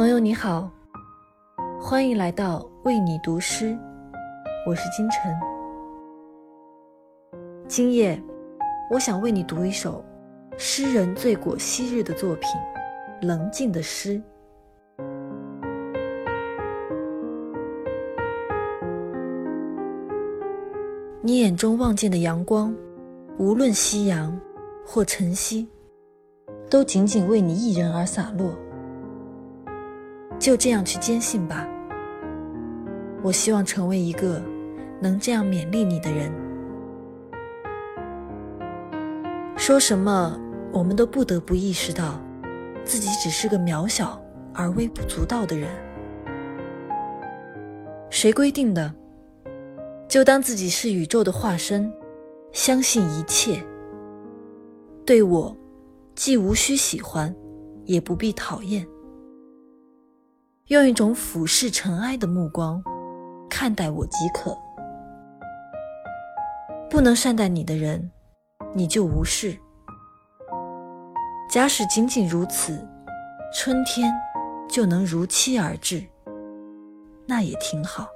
朋友你好，欢迎来到为你读诗，我是金晨。今夜，我想为你读一首诗人醉果昔日的作品《棱镜的诗》。你眼中望见的阳光，无论夕阳或晨曦，都仅仅为你一人而洒落。就这样去坚信吧。我希望成为一个能这样勉励你的人。说什么，我们都不得不意识到，自己只是个渺小而微不足道的人。谁规定的？就当自己是宇宙的化身，相信一切。对我，既无需喜欢，也不必讨厌。用一种俯视尘埃的目光看待我即可。不能善待你的人，你就无视。假使仅仅如此，春天就能如期而至，那也挺好。